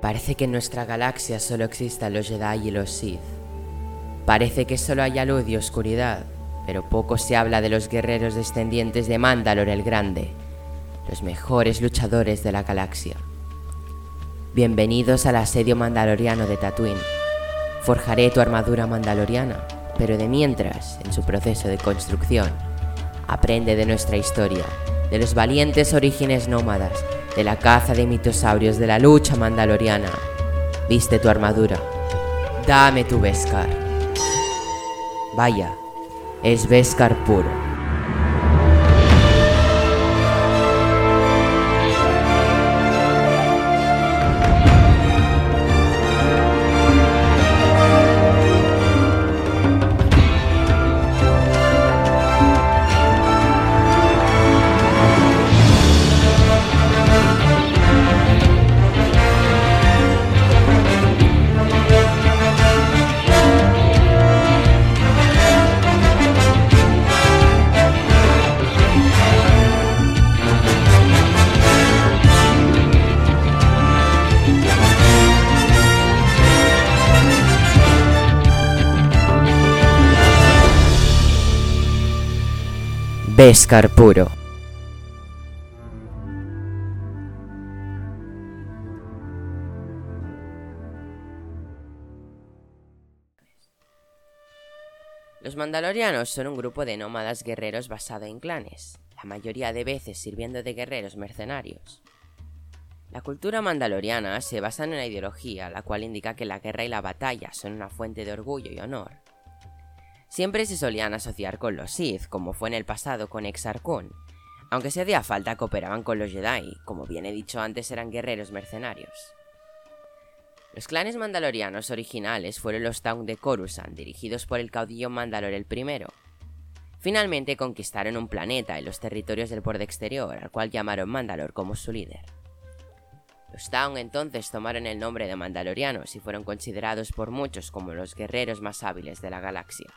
Parece que en nuestra galaxia solo existan los Jedi y los Sith. Parece que solo haya luz y oscuridad, pero poco se habla de los guerreros descendientes de Mandalor el Grande, los mejores luchadores de la galaxia. Bienvenidos al asedio mandaloriano de Tatooine. Forjaré tu armadura mandaloriana, pero de mientras, en su proceso de construcción, aprende de nuestra historia, de los valientes orígenes nómadas, de la caza de mitosaurios, de la lucha mandaloriana. Viste tu armadura. Dame tu Beskar. Vaya, es Beskar puro. Beskar puro. Los mandalorianos son un grupo de nómadas guerreros basado en clanes, la mayoría de veces sirviendo de guerreros mercenarios. La cultura mandaloriana se basa en una ideología la cual indica que la guerra y la batalla son una fuente de orgullo y honor, siempre se solían asociar con los Sith, como fue en el pasado con Exar Kun. Aunque si hacía falta cooperaban con los Jedi, como bien he dicho antes eran guerreros mercenarios. Los clanes mandalorianos originales fueron los Taung de Coruscant, dirigidos por el caudillo Mandalor el I. Finalmente conquistaron un planeta en los territorios del borde exterior, al cual llamaron Mandalor como su líder. Los Taung entonces tomaron el nombre de Mandalorianos y fueron considerados por muchos como los guerreros más hábiles de la galaxia.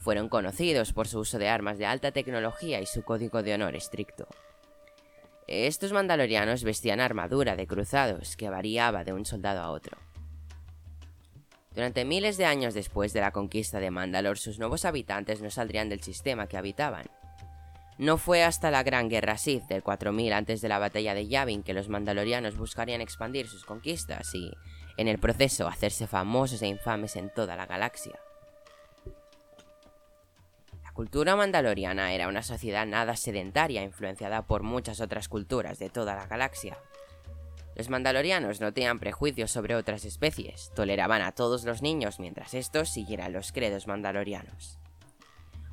Fueron conocidos por su uso de armas de alta tecnología y su código de honor estricto. Estos mandalorianos vestían armadura de cruzados que variaba de un soldado a otro. Durante miles de años después de la conquista de Mandalor, sus nuevos habitantes no saldrían del sistema que habitaban. No fue hasta la Gran Guerra Sith del 4000 antes de la batalla de Yavin que los mandalorianos buscarían expandir sus conquistas y, en el proceso, hacerse famosos e infames en toda la galaxia. La cultura mandaloriana era una sociedad nada sedentaria influenciada por muchas otras culturas de toda la galaxia. Los mandalorianos no tenían prejuicios sobre otras especies, toleraban a todos los niños mientras estos siguieran los credos mandalorianos.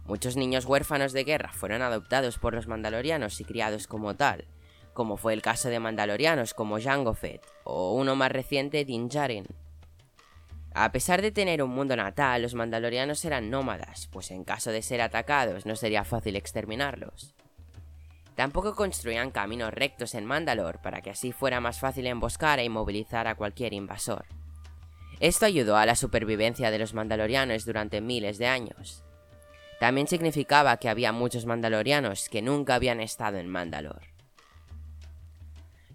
Muchos niños huérfanos de guerra fueron adoptados por los mandalorianos y criados como tal, como fue el caso de mandalorianos como Jango Fett o uno más reciente Din Djarin, a pesar de tener un mundo natal, los mandalorianos eran nómadas, pues en caso de ser atacados no sería fácil exterminarlos. Tampoco construían caminos rectos en Mandalor para que así fuera más fácil emboscar e inmovilizar a cualquier invasor. Esto ayudó a la supervivencia de los mandalorianos durante miles de años. También significaba que había muchos mandalorianos que nunca habían estado en Mandalor.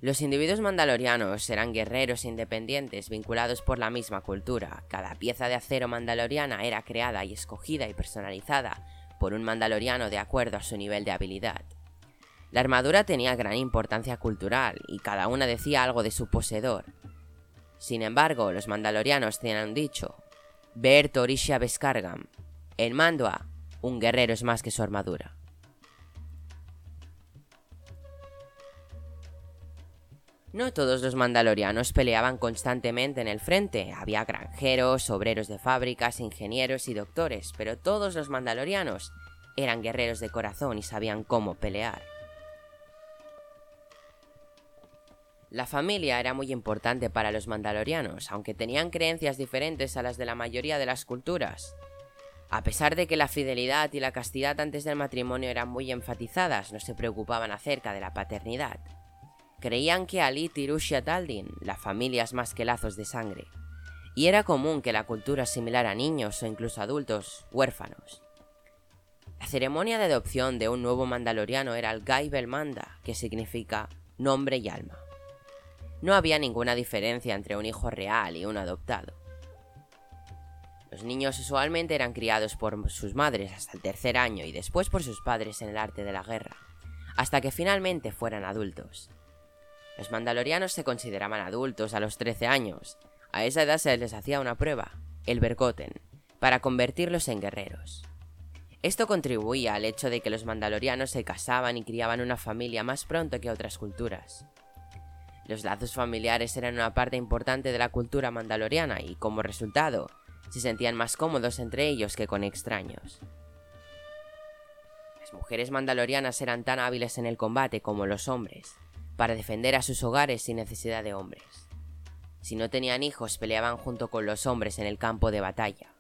Los individuos mandalorianos eran guerreros independientes vinculados por la misma cultura. Cada pieza de acero mandaloriana era creada y escogida y personalizada por un mandaloriano de acuerdo a su nivel de habilidad. La armadura tenía gran importancia cultural y cada una decía algo de su poseedor. Sin embargo, los mandalorianos tenían dicho: Ver Torisha Beskargam. El Mandua, un guerrero es más que su armadura. No todos los mandalorianos peleaban constantemente en el frente, había granjeros, obreros de fábricas, ingenieros y doctores, pero todos los mandalorianos eran guerreros de corazón y sabían cómo pelear. La familia era muy importante para los mandalorianos, aunque tenían creencias diferentes a las de la mayoría de las culturas. A pesar de que la fidelidad y la castidad antes del matrimonio eran muy enfatizadas, no se preocupaban acerca de la paternidad. Creían que Ali Tirusha Taldin, la familia es más que lazos de sangre, y era común que la cultura similar a niños o incluso adultos huérfanos. La ceremonia de adopción de un nuevo mandaloriano era el Gai Belmanda, que significa nombre y alma. no había ninguna diferencia entre un hijo real y uno adoptado. Los niños usualmente eran criados por sus madres hasta el tercer año y después por sus padres en el arte de la guerra, hasta que finalmente fueran adultos. Los mandalorianos se consideraban adultos a los 13 años. A esa edad se les hacía una prueba, el Bergoten, para convertirlos en guerreros. Esto contribuía al hecho de que los mandalorianos se casaban y criaban una familia más pronto que otras culturas. Los lazos familiares eran una parte importante de la cultura mandaloriana y, como resultado, se sentían más cómodos entre ellos que con extraños. Las mujeres mandalorianas eran tan hábiles en el combate como los hombres, para defender a sus hogares sin necesidad de hombres. Si no tenían hijos, peleaban junto con los hombres en el campo de batalla.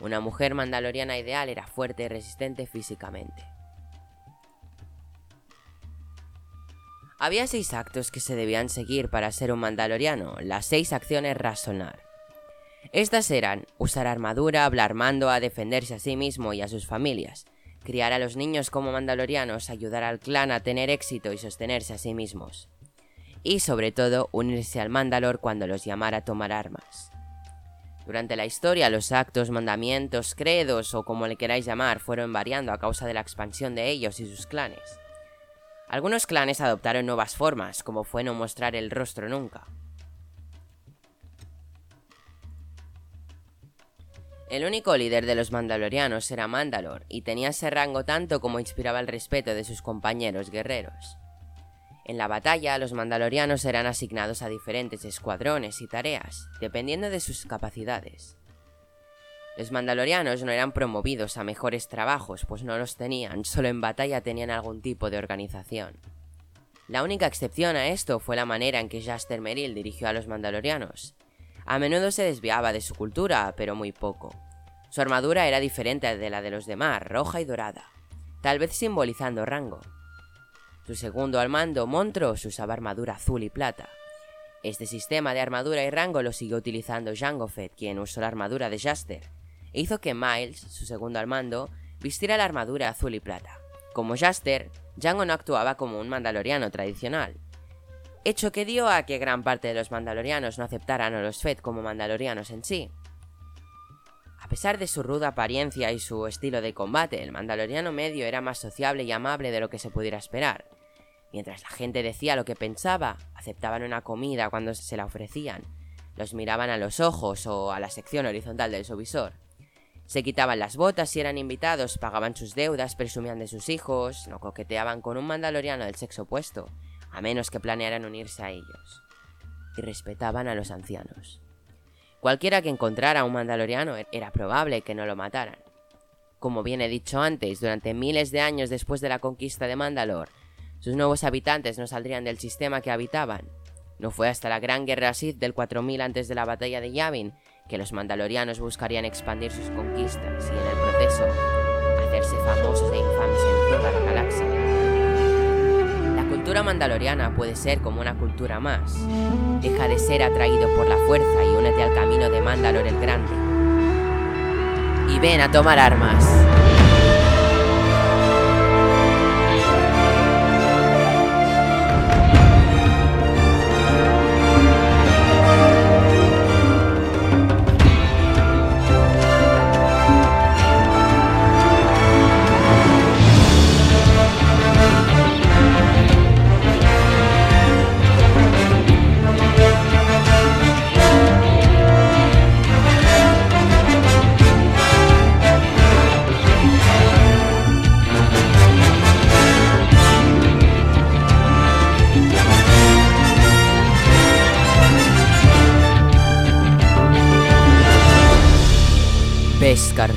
Una mujer mandaloriana ideal era fuerte y resistente físicamente. Había seis actos que se debían seguir para ser un mandaloriano, las seis acciones razonar. Estas eran usar armadura, hablar mando, a defenderse a sí mismo y a sus familias, criar a los niños como mandalorianos, ayudar al clan a tener éxito y sostenerse a sí mismos. Y sobre todo, unirse al Mandalor cuando los llamara a tomar armas. Durante la historia, los actos, mandamientos, credos o como le queráis llamar fueron variando a causa de la expansión de ellos y sus clanes. Algunos clanes adoptaron nuevas formas, como fue no mostrar el rostro nunca. El único líder de los mandalorianos era Mandalor, y tenía ese rango tanto como inspiraba el respeto de sus compañeros guerreros. En la batalla, los mandalorianos eran asignados a diferentes escuadrones y tareas, dependiendo de sus capacidades. Los mandalorianos no eran promovidos a mejores trabajos, pues no los tenían, solo en batalla tenían algún tipo de organización. La única excepción a esto fue la manera en que Jaster Merrill dirigió a los mandalorianos. A menudo se desviaba de su cultura, pero muy poco. Su armadura era diferente de la de los demás, roja y dorada, tal vez simbolizando rango. Su segundo al mando, Montrose, usaba armadura azul y plata. Este sistema de armadura y rango lo siguió utilizando Jango Fett, quien usó la armadura de Jaster, e hizo que Miles, su segundo al mando, vistiera la armadura azul y plata. Como Jaster, Jango no actuaba como un mandaloriano tradicional, hecho que dio a que gran parte de los mandalorianos no aceptaran a los Fett como mandalorianos en sí. A pesar de su ruda apariencia y su estilo de combate, el mandaloriano medio era más sociable y amable de lo que se pudiera esperar, Mientras la gente decía lo que pensaba, aceptaban una comida cuando se la ofrecían, los miraban a los ojos o a la sección horizontal del subvisor. Se quitaban las botas si eran invitados, pagaban sus deudas, presumían de sus hijos, no coqueteaban con un mandaloriano del sexo opuesto, a menos que planearan unirse a ellos. Y respetaban a los ancianos. Cualquiera que encontrara a un mandaloriano era probable que no lo mataran. Como bien he dicho antes, durante miles de años después de la conquista de Mandalor, sus nuevos habitantes no saldrían del sistema que habitaban. No fue hasta la Gran Guerra Sith del 4000 antes de la batalla de Yavin que los mandalorianos buscarían expandir sus conquistas y en el proceso hacerse famosos e infames en toda la galaxia. Cultura mandaloriana puede ser como una cultura más. Deja de ser atraído por la fuerza y únete al camino de Mandalor el Grande. Y ven a tomar armas. Escar